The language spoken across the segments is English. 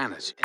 Insanity.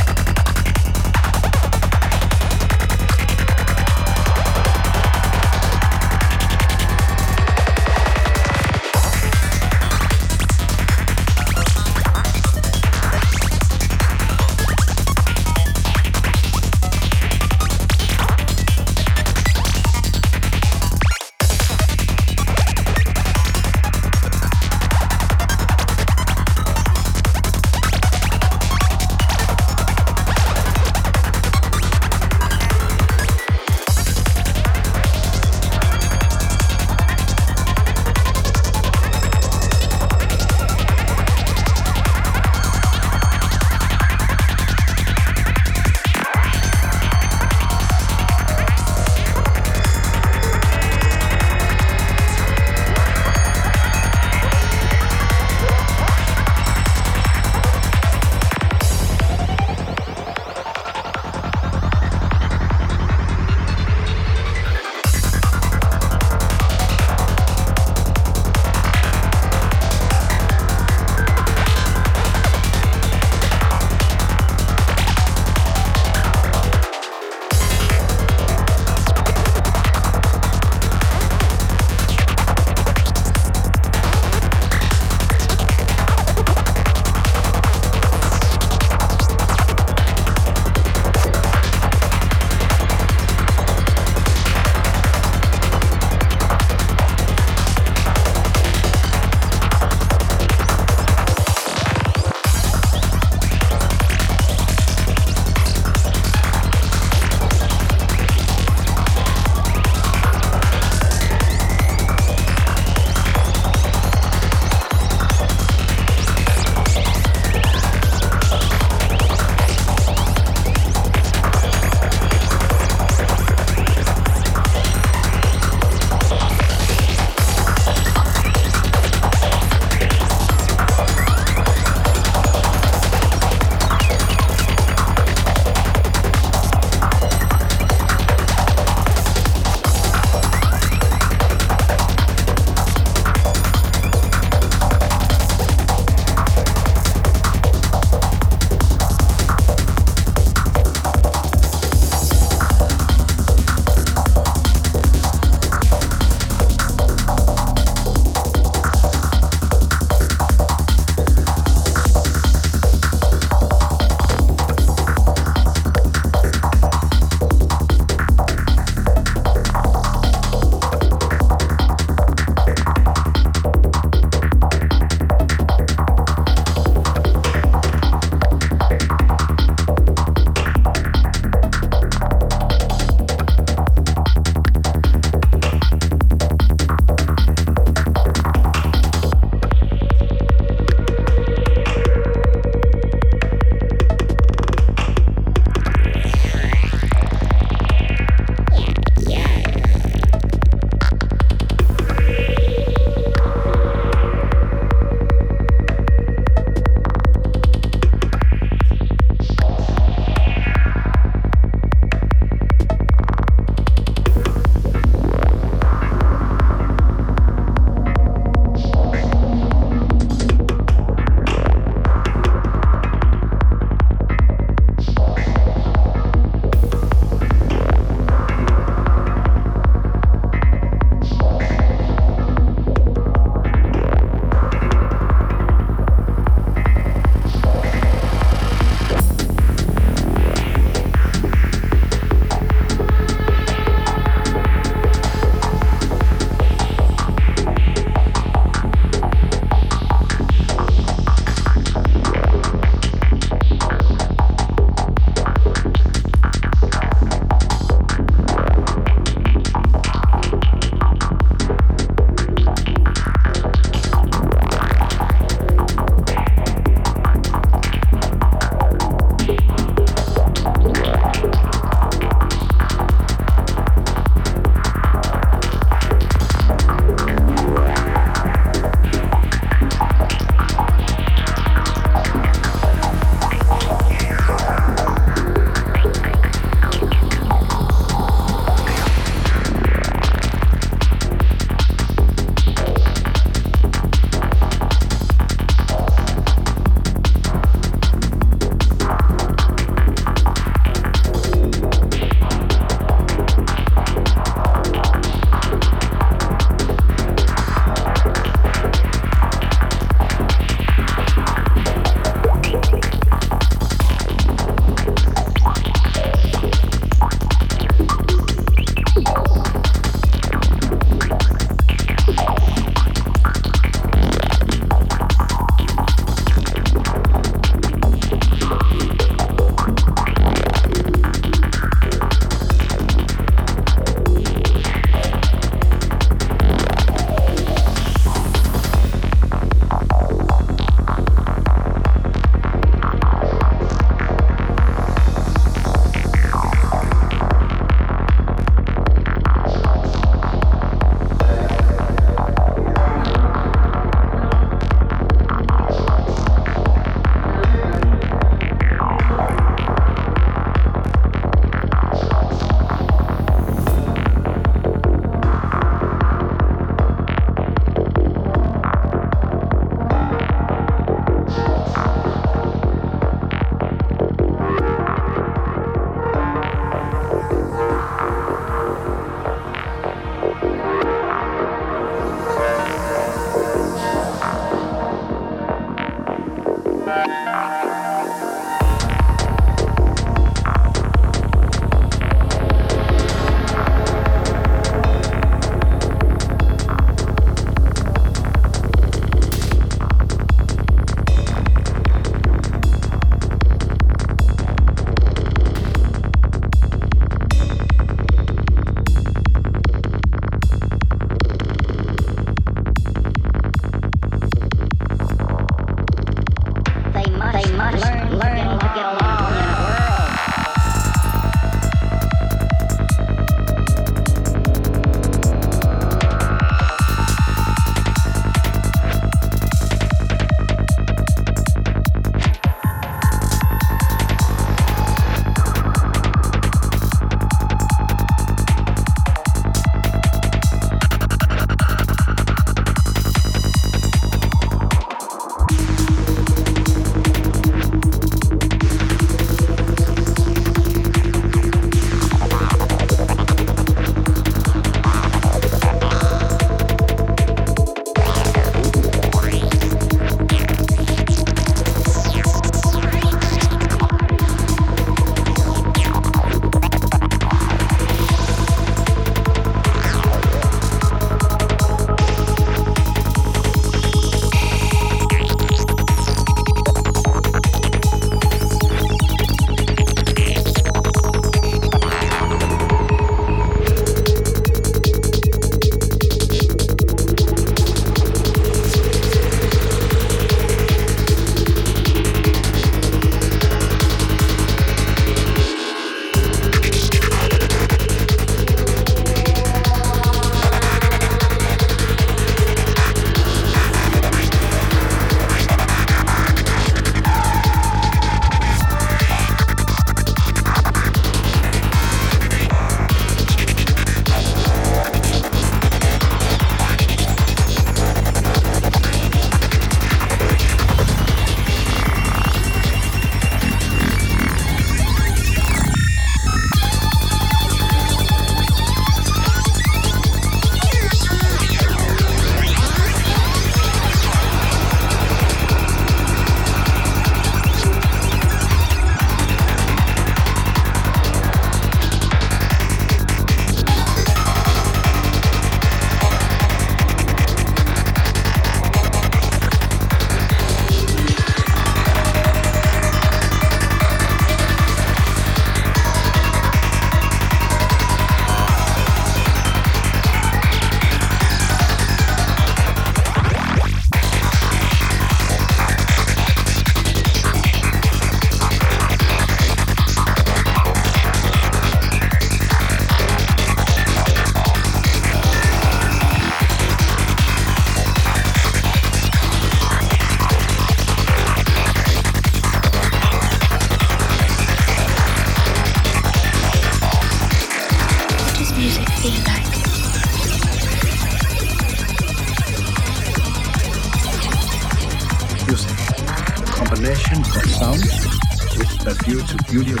A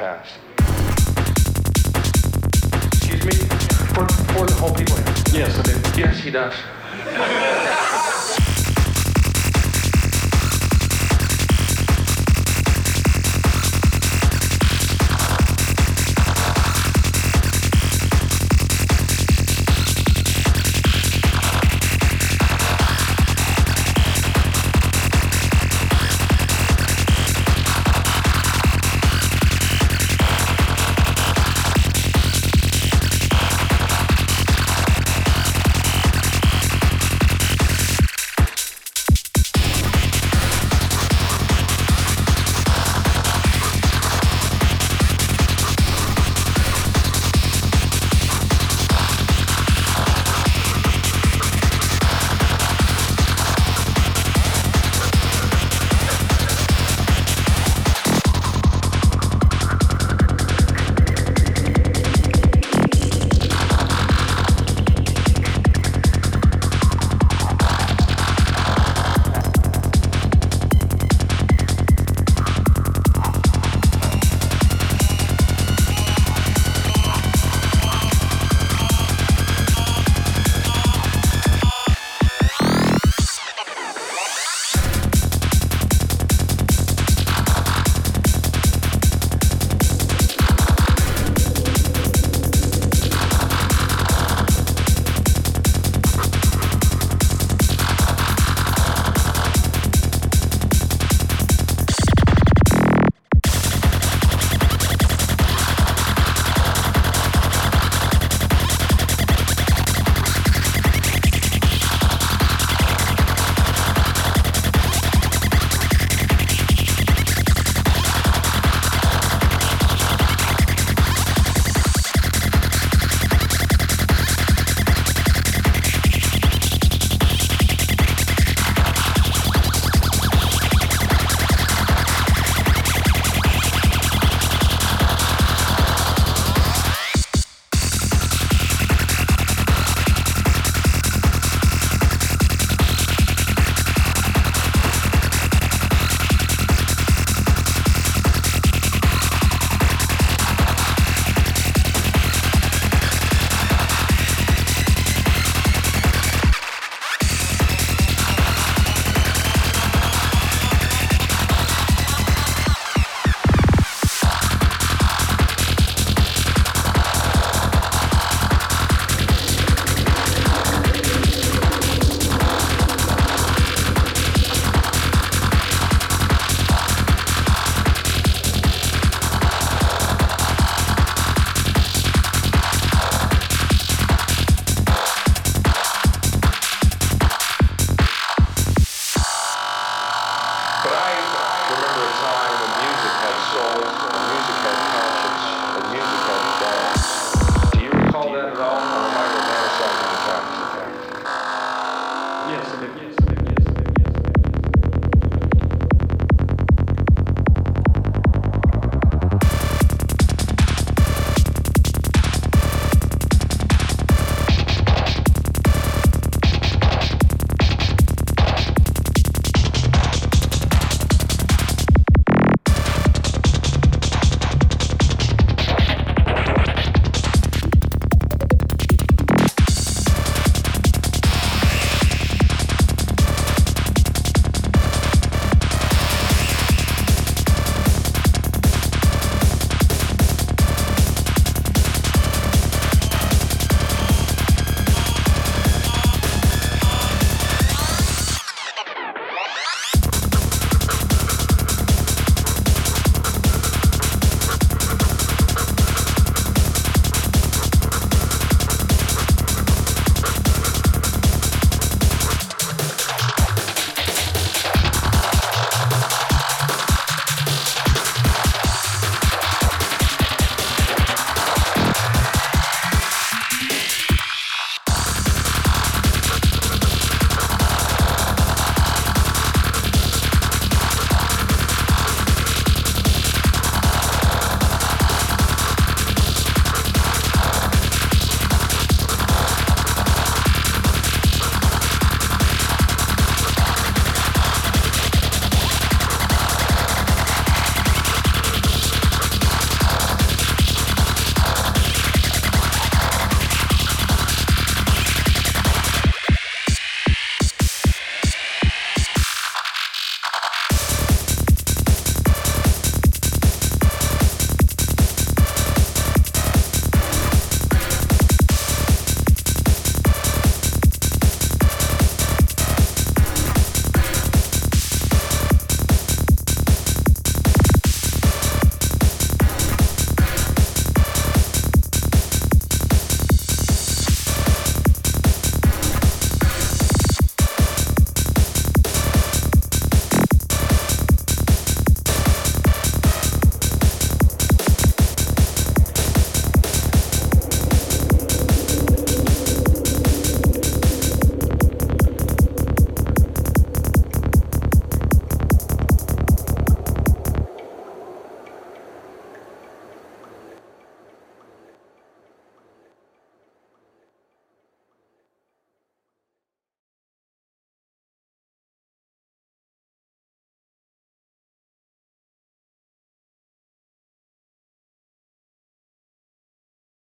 past. Excuse me? For, for the whole people here. Yes, I do. Yes, he does.